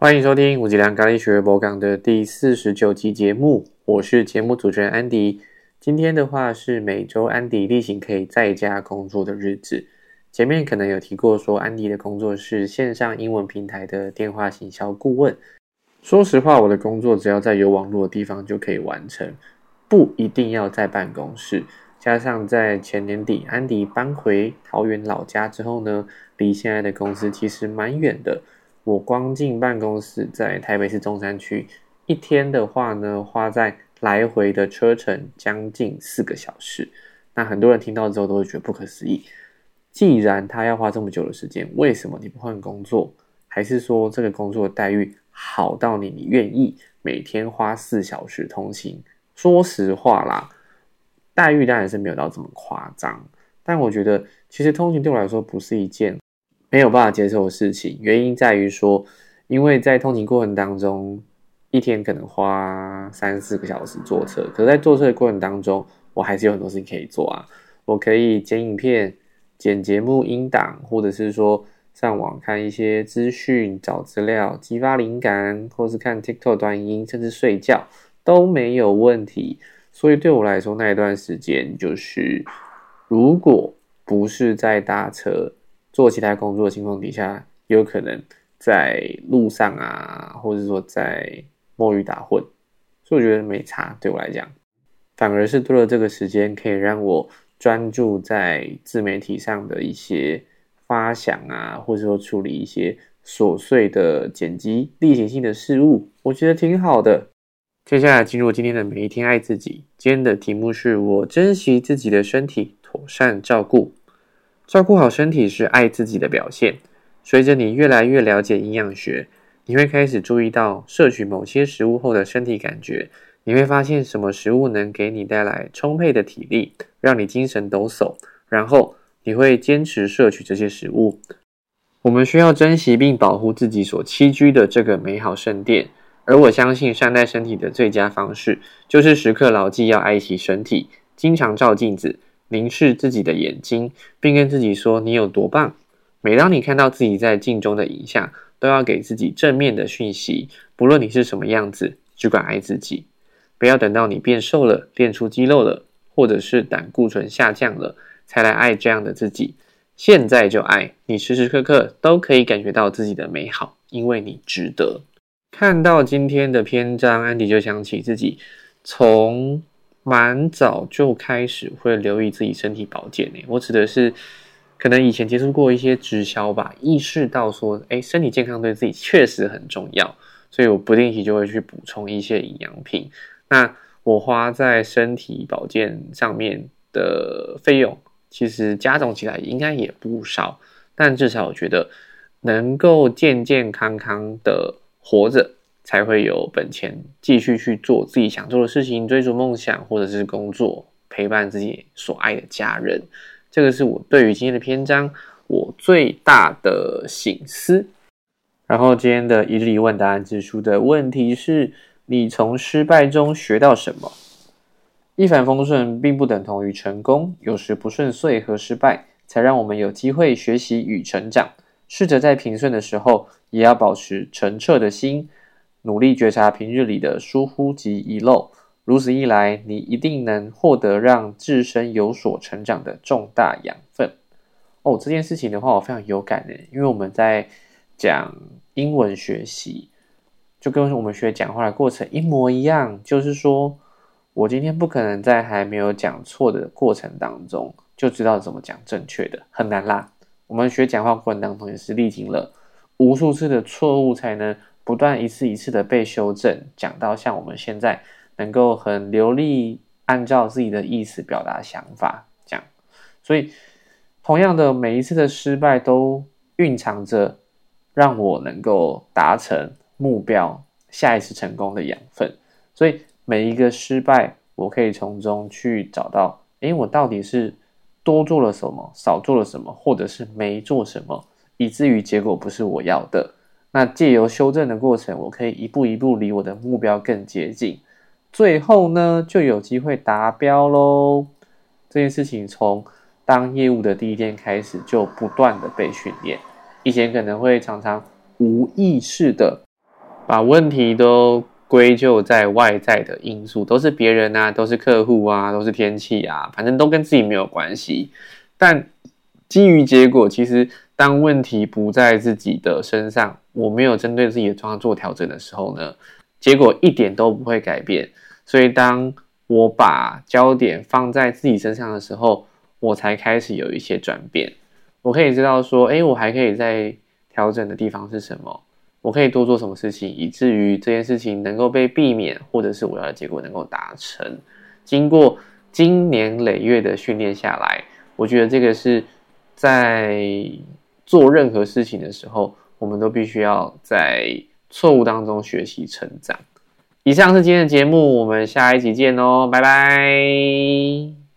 欢迎收听五吉良咖喱学博港的第四十九集节目，我是节目主持人安迪。今天的话是每周安迪例行可以在家工作的日子。前面可能有提过，说安迪的工作是线上英文平台的电话行销顾问。说实话，我的工作只要在有网络的地方就可以完成，不一定要在办公室。加上在前年底，安迪搬回桃园老家之后呢，离现在的公司其实蛮远的。我光进办公室在台北市中山区，一天的话呢，花在来回的车程将近四个小时。那很多人听到之后都会觉得不可思议。既然他要花这么久的时间，为什么你不换工作？还是说这个工作的待遇好到你你愿意每天花四小时通勤？说实话啦，待遇当然是没有到这么夸张。但我觉得其实通勤对我来说不是一件。没有办法接受的事情，原因在于说，因为在通勤过程当中，一天可能花三四个小时坐车，可是在坐车的过程当中，我还是有很多事情可以做啊。我可以剪影片、剪节目音档，或者是说上网看一些资讯、找资料、激发灵感，或是看 TikTok 短音，甚至睡觉都没有问题。所以对我来说，那一段时间就是，如果不是在搭车。做其他工作的情况底下，有可能在路上啊，或者说在摸鱼打混，所以我觉得没差。对我来讲，反而是多了这个时间，可以让我专注在自媒体上的一些发想啊，或者说处理一些琐碎的剪辑例行性的事物，我觉得挺好的。接下来进入今天的每一天爱自己，今天的题目是我珍惜自己的身体，妥善照顾。照顾好身体是爱自己的表现。随着你越来越了解营养学，你会开始注意到摄取某些食物后的身体感觉。你会发现什么食物能给你带来充沛的体力，让你精神抖擞。然后你会坚持摄取这些食物。我们需要珍惜并保护自己所栖居的这个美好圣殿。而我相信善待身体的最佳方式，就是时刻牢记要爱惜身体，经常照镜子。凝视自己的眼睛，并跟自己说：“你有多棒！”每当你看到自己在镜中的影像，都要给自己正面的讯息。不论你是什么样子，只管爱自己。不要等到你变瘦了、练出肌肉了，或者是胆固醇下降了，才来爱这样的自己。现在就爱你，时时刻刻都可以感觉到自己的美好，因为你值得。看到今天的篇章，安迪就想起自己从。蛮早就开始会留意自己身体保健呢。我指的是，可能以前接触过一些直销吧，意识到说，哎，身体健康对自己确实很重要，所以我不定期就会去补充一些营养品。那我花在身体保健上面的费用，其实加总起来应该也不少，但至少我觉得能够健健康康的活着。才会有本钱继续去做自己想做的事情，追逐梦想，或者是工作，陪伴自己所爱的家人。这个是我对于今天的篇章我最大的醒思。然后今天的一日一问答案指出的问题是：你从失败中学到什么？一帆风顺并不等同于成功，有时不顺遂和失败才让我们有机会学习与成长。试着在平顺的时候，也要保持澄澈的心。努力觉察平日里的疏忽及遗漏，如此一来，你一定能获得让自身有所成长的重大养分。哦，这件事情的话，我非常有感的，因为我们在讲英文学习，就跟我们学讲话的过程一模一样。就是说，我今天不可能在还没有讲错的过程当中就知道怎么讲正确的，很难啦。我们学讲话过程当中也是历经了无数次的错误才能。不断一次一次的被修正，讲到像我们现在能够很流利按照自己的意思表达想法，这样，所以同样的每一次的失败都蕴藏着让我能够达成目标、下一次成功的养分。所以每一个失败，我可以从中去找到，诶，我到底是多做了什么，少做了什么，或者是没做什么，以至于结果不是我要的。那借由修正的过程，我可以一步一步离我的目标更接近，最后呢就有机会达标喽。这件事情从当业务的第一天开始就不断的被训练，以前可能会常常无意识的把问题都归咎在外在的因素，都是别人啊，都是客户啊，都是天气啊，反正都跟自己没有关系。但基于结果，其实当问题不在自己的身上，我没有针对自己的状况做调整的时候呢，结果一点都不会改变。所以当我把焦点放在自己身上的时候，我才开始有一些转变。我可以知道说，哎，我还可以在调整的地方是什么？我可以多做什么事情，以至于这件事情能够被避免，或者是我要的结果能够达成。经过经年累月的训练下来，我觉得这个是在做任何事情的时候，我们都必须要在错误当中学习成长。以上是今天的节目，我们下一集见哦，拜拜。